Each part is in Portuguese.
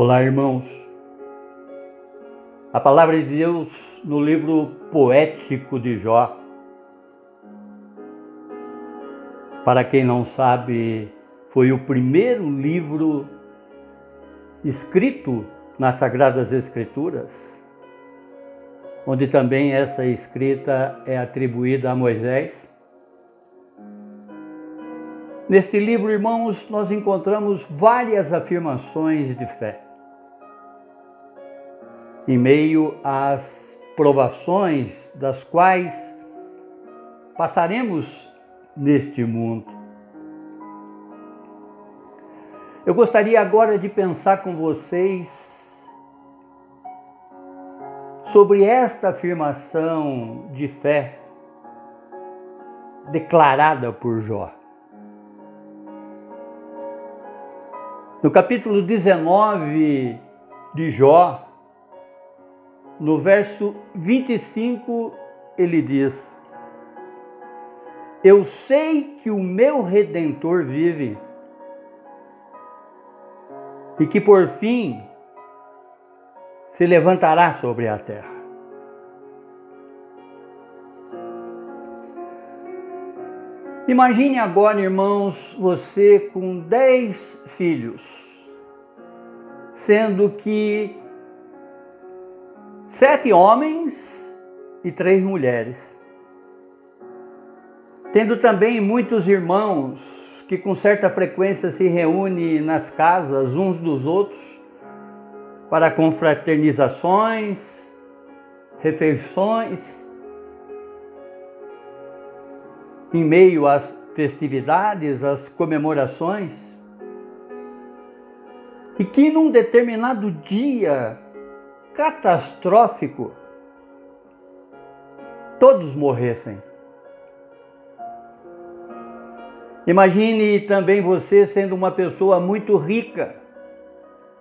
Olá, irmãos. A palavra de Deus no livro poético de Jó. Para quem não sabe, foi o primeiro livro escrito nas Sagradas Escrituras, onde também essa escrita é atribuída a Moisés. Neste livro, irmãos, nós encontramos várias afirmações de fé em meio às provações das quais passaremos neste mundo. Eu gostaria agora de pensar com vocês sobre esta afirmação de fé declarada por Jó. No capítulo 19 de Jó, no verso 25, ele diz: Eu sei que o meu redentor vive e que por fim se levantará sobre a terra. Imagine agora, irmãos, você com dez filhos, sendo que sete homens e três mulheres. Tendo também muitos irmãos que com certa frequência se reúnem nas casas uns dos outros para confraternizações, refeições, em meio às festividades, às comemorações, e que num determinado dia catastrófico todos morressem. Imagine também você sendo uma pessoa muito rica,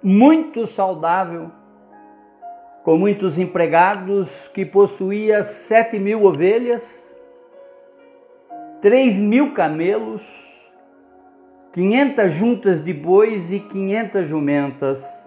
muito saudável, com muitos empregados, que possuía sete mil ovelhas, três mil camelos, quinhentas juntas de bois e quinhentas jumentas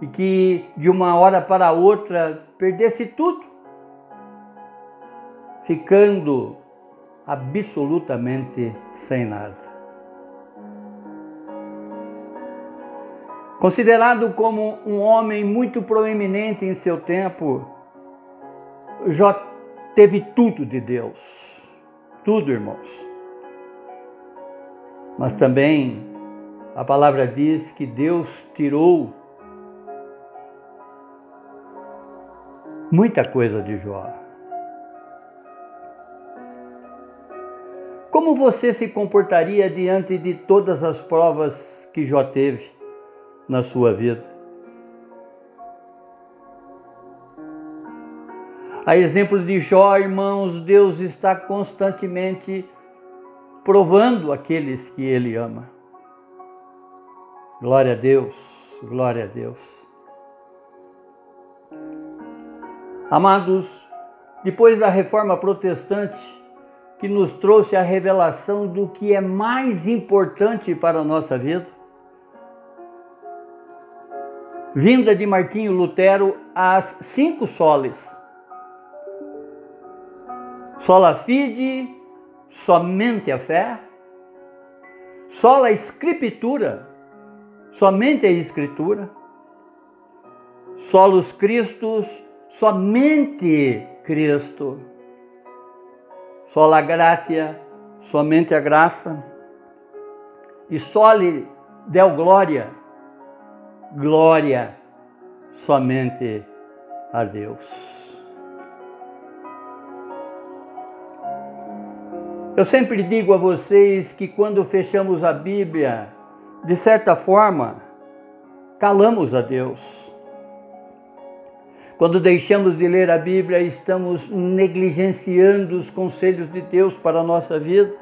e que de uma hora para outra perdesse tudo, ficando absolutamente sem nada. Considerado como um homem muito proeminente em seu tempo, Jó teve tudo de Deus. Tudo, irmãos. Mas também a palavra diz que Deus tirou muita coisa de Jó. Como você se comportaria diante de todas as provas que Jó teve na sua vida? A exemplo de Jó, irmãos, Deus está constantemente provando aqueles que Ele ama. Glória a Deus, glória a Deus. Amados, depois da reforma protestante, que nos trouxe a revelação do que é mais importante para a nossa vida, vinda de Martinho Lutero às cinco soles. Sola fide, somente a fé. Sola escritura, somente a escritura. Solos Christus, somente Cristo. Sola gratia, somente a graça. E sole del glória, glória somente a Deus. Eu sempre digo a vocês que quando fechamos a Bíblia, de certa forma, calamos a Deus. Quando deixamos de ler a Bíblia, estamos negligenciando os conselhos de Deus para a nossa vida.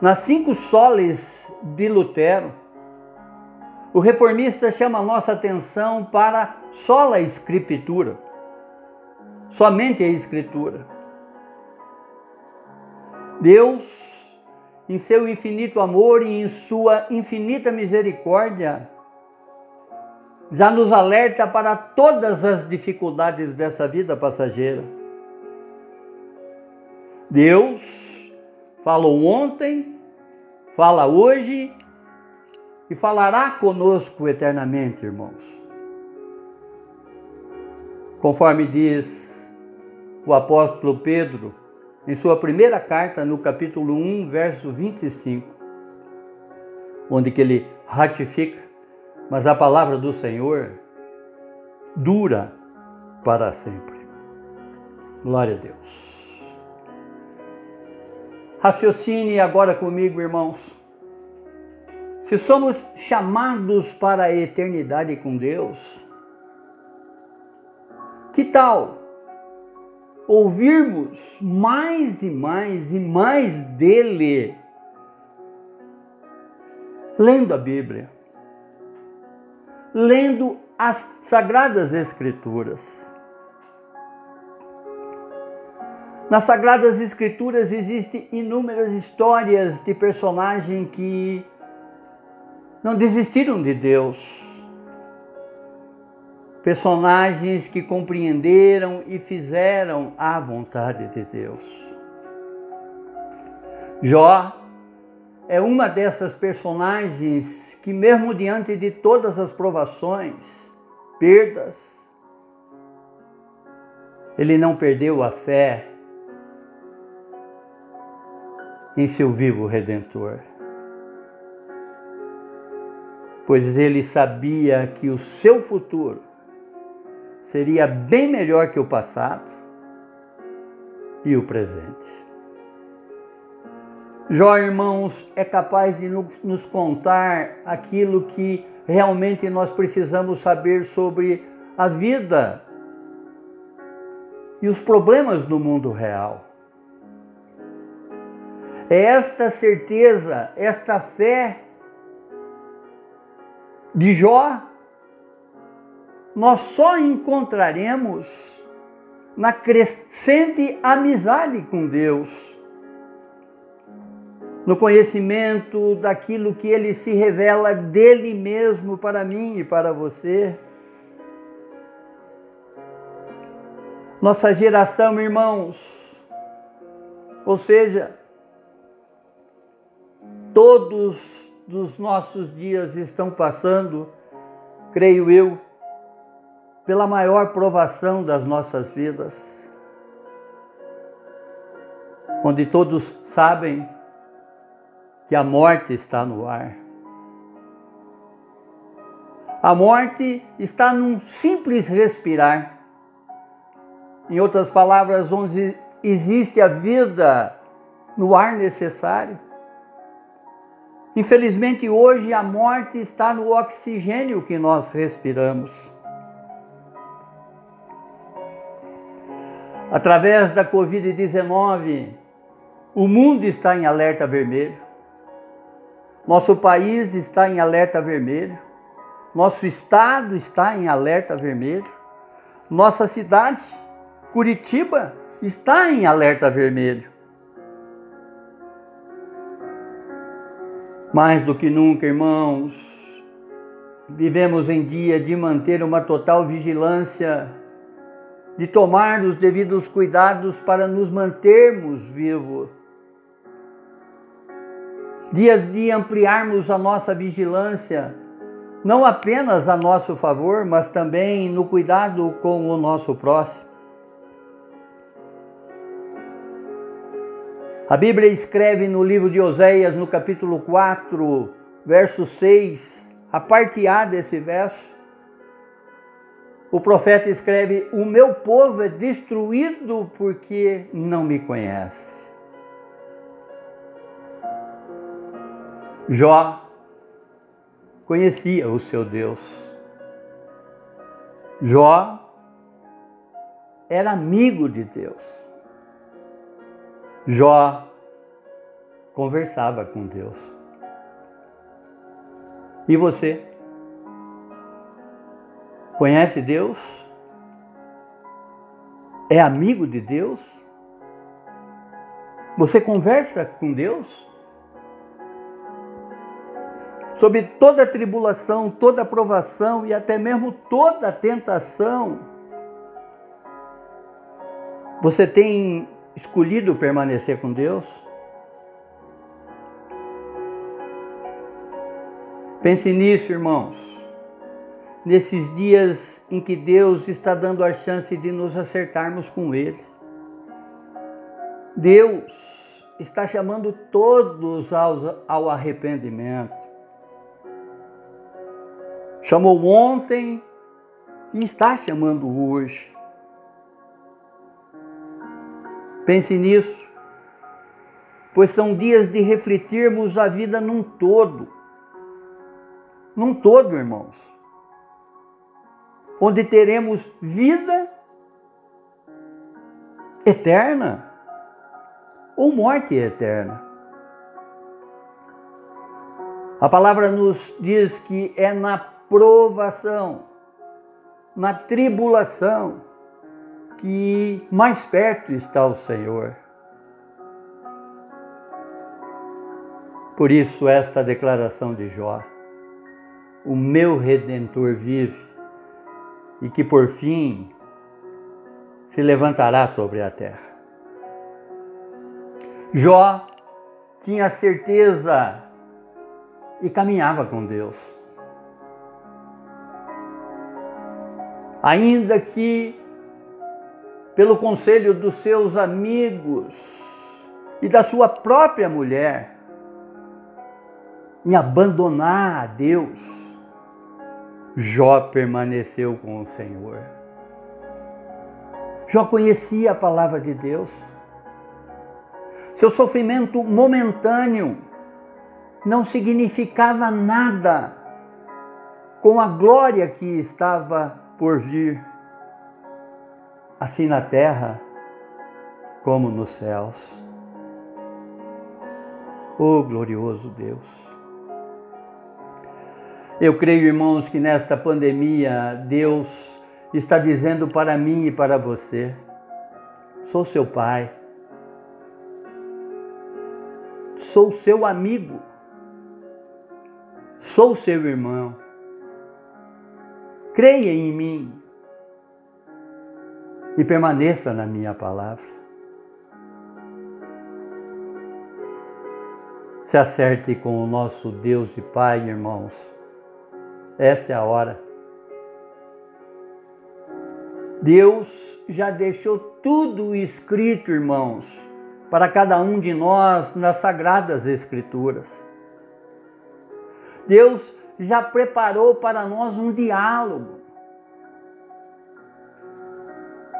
Nas cinco soles de Lutero, o reformista chama a nossa atenção para só a Escritura, somente a Escritura. Deus em seu infinito amor e em sua infinita misericórdia, já nos alerta para todas as dificuldades dessa vida passageira. Deus falou ontem, fala hoje e falará conosco eternamente, irmãos. Conforme diz o apóstolo Pedro em sua primeira carta, no capítulo 1, verso 25, onde que ele ratifica, mas a palavra do Senhor dura para sempre. Glória a Deus. Raciocine agora comigo, irmãos. Se somos chamados para a eternidade com Deus, que tal ouvirmos mais e mais e mais dele lendo a Bíblia, lendo as Sagradas Escrituras? Nas Sagradas Escrituras existem inúmeras histórias de personagens que não desistiram de Deus. Personagens que compreenderam e fizeram a vontade de Deus. Jó é uma dessas personagens que, mesmo diante de todas as provações, perdas, ele não perdeu a fé em seu vivo redentor pois ele sabia que o seu futuro seria bem melhor que o passado e o presente. Jó, irmãos, é capaz de nos contar aquilo que realmente nós precisamos saber sobre a vida e os problemas do mundo real. É esta certeza, esta fé de Jó, nós só encontraremos na crescente amizade com Deus, no conhecimento daquilo que ele se revela dele mesmo para mim e para você. Nossa geração, irmãos, ou seja, todos dos nossos dias estão passando, creio eu, pela maior provação das nossas vidas, onde todos sabem que a morte está no ar. A morte está num simples respirar. Em outras palavras, onde existe a vida no ar necessário. Infelizmente, hoje a morte está no oxigênio que nós respiramos. Através da Covid-19, o mundo está em alerta vermelho. Nosso país está em alerta vermelho. Nosso estado está em alerta vermelho. Nossa cidade, Curitiba, está em alerta vermelho. Mais do que nunca, irmãos, vivemos em dia de manter uma total vigilância, de tomar os devidos cuidados para nos mantermos vivos. Dias de ampliarmos a nossa vigilância, não apenas a nosso favor, mas também no cuidado com o nosso próximo. A Bíblia escreve no livro de Oséias, no capítulo 4, verso 6, a parte A desse verso, o profeta escreve: O meu povo é destruído porque não me conhece. Jó conhecia o seu Deus. Jó era amigo de Deus. Jó conversava com Deus. E você? Conhece Deus? É amigo de Deus? Você conversa com Deus? Sob toda tribulação, toda provação e até mesmo toda tentação, você tem escolhido permanecer com Deus? Pense nisso, irmãos. Nesses dias em que Deus está dando a chance de nos acertarmos com Ele. Deus está chamando todos ao arrependimento. Chamou ontem e está chamando hoje. Pense nisso, pois são dias de refletirmos a vida num todo. Num todo, irmãos. Onde teremos vida eterna ou morte eterna. A palavra nos diz que é na provação, na tribulação, que mais perto está o Senhor. Por isso, esta declaração de Jó: O meu redentor vive, e que por fim se levantará sobre a terra. Jó tinha certeza e caminhava com Deus. Ainda que pelo conselho dos seus amigos e da sua própria mulher em abandonar a Deus, Jó permaneceu com o Senhor. Jó conhecia a palavra de Deus. Seu sofrimento momentâneo não significava nada com a glória que estava por vir assim na terra como nos céus. Oh glorioso Deus! Eu creio, irmãos, que nesta pandemia Deus está dizendo para mim e para você: sou seu pai, sou seu amigo, sou seu irmão. Creia em mim, e permaneça na minha palavra. Se acerte com o nosso Deus e Pai, irmãos. Esta é a hora. Deus já deixou tudo escrito, irmãos, para cada um de nós nas Sagradas Escrituras. Deus já preparou para nós um diálogo.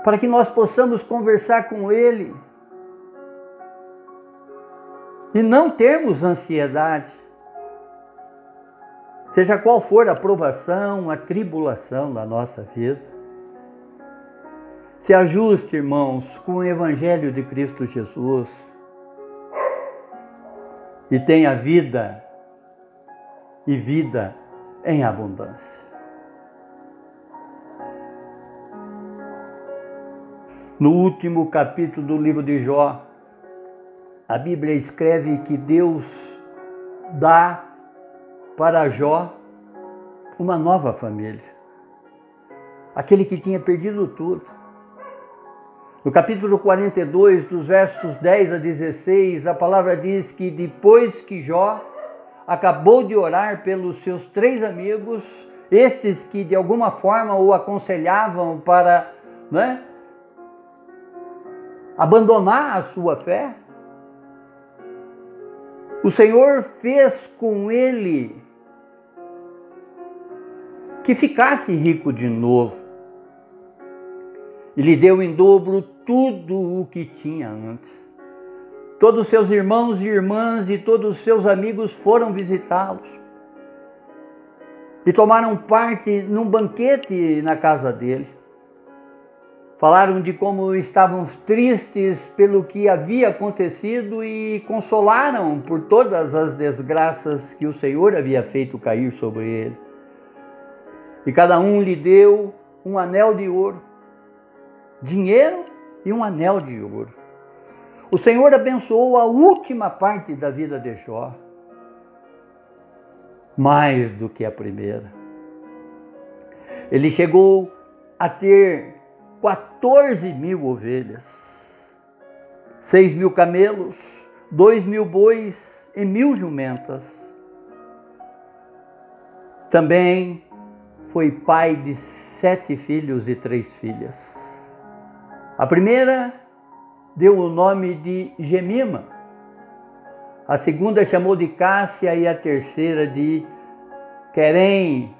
Para que nós possamos conversar com Ele. E não termos ansiedade, seja qual for a provação, a tribulação da nossa vida. Se ajuste, irmãos, com o Evangelho de Cristo Jesus. E tenha vida e vida em abundância. No último capítulo do livro de Jó, a Bíblia escreve que Deus dá para Jó uma nova família. Aquele que tinha perdido tudo. No capítulo 42, dos versos 10 a 16, a palavra diz que depois que Jó acabou de orar pelos seus três amigos, estes que de alguma forma o aconselhavam para né, abandonar a sua fé? O Senhor fez com ele que ficasse rico de novo. E lhe deu em dobro tudo o que tinha antes. Todos seus irmãos e irmãs e todos seus amigos foram visitá-los. E tomaram parte num banquete na casa dele. Falaram de como estavam tristes pelo que havia acontecido e consolaram por todas as desgraças que o Senhor havia feito cair sobre ele. E cada um lhe deu um anel de ouro, dinheiro e um anel de ouro. O Senhor abençoou a última parte da vida de Jó. mais do que a primeira. Ele chegou a ter 14 mil ovelhas, 6 mil camelos, 2 mil bois e mil jumentas. Também foi pai de sete filhos e três filhas. A primeira deu o nome de Gemima, a segunda chamou de Cássia e a terceira de Querem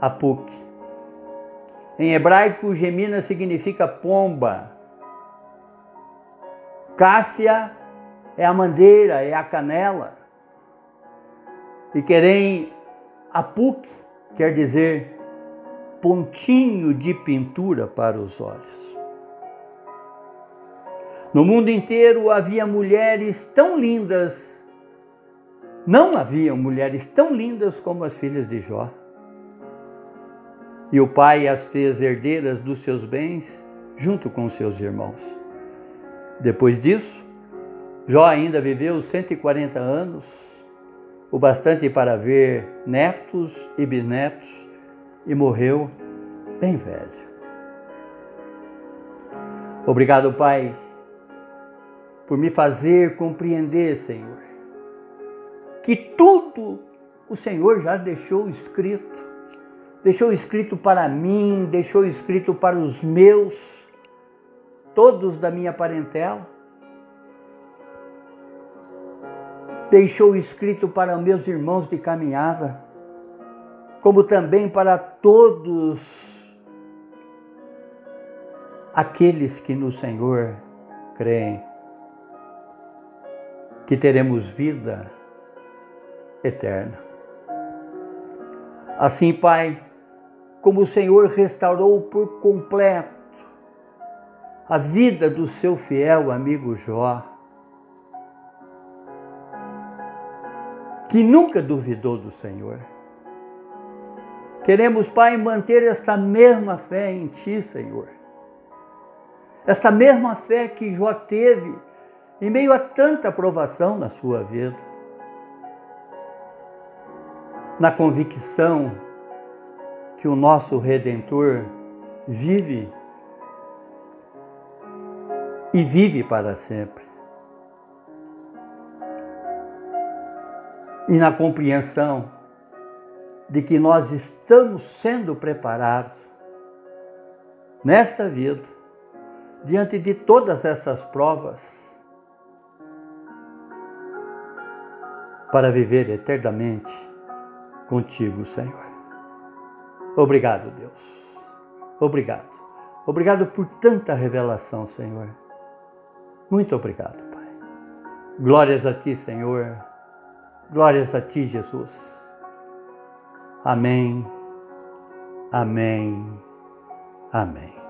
Apuk. Em hebraico, Gemina significa pomba. Cássia é a mandeira, é a canela. E Querem Apuk quer dizer pontinho de pintura para os olhos. No mundo inteiro havia mulheres tão lindas, não havia mulheres tão lindas como as filhas de Jó. E o pai as fez herdeiras dos seus bens junto com seus irmãos. Depois disso, Jó ainda viveu 140 anos, o bastante para ver netos e bisnetos, e morreu bem velho. Obrigado, Pai, por me fazer compreender, Senhor, que tudo o Senhor já deixou escrito deixou escrito para mim, deixou escrito para os meus, todos da minha parentela. Deixou escrito para meus irmãos de caminhada, como também para todos aqueles que no Senhor creem, que teremos vida eterna. Assim, Pai, como o Senhor restaurou por completo a vida do seu fiel amigo Jó, que nunca duvidou do Senhor. Queremos, Pai, manter esta mesma fé em Ti, Senhor. Esta mesma fé que Jó teve em meio a tanta provação na sua vida. Na convicção que o nosso Redentor vive e vive para sempre. E na compreensão de que nós estamos sendo preparados nesta vida, diante de todas essas provas, para viver eternamente contigo, Senhor. Obrigado, Deus. Obrigado. Obrigado por tanta revelação, Senhor. Muito obrigado, Pai. Glórias a Ti, Senhor. Glórias a Ti, Jesus. Amém. Amém. Amém.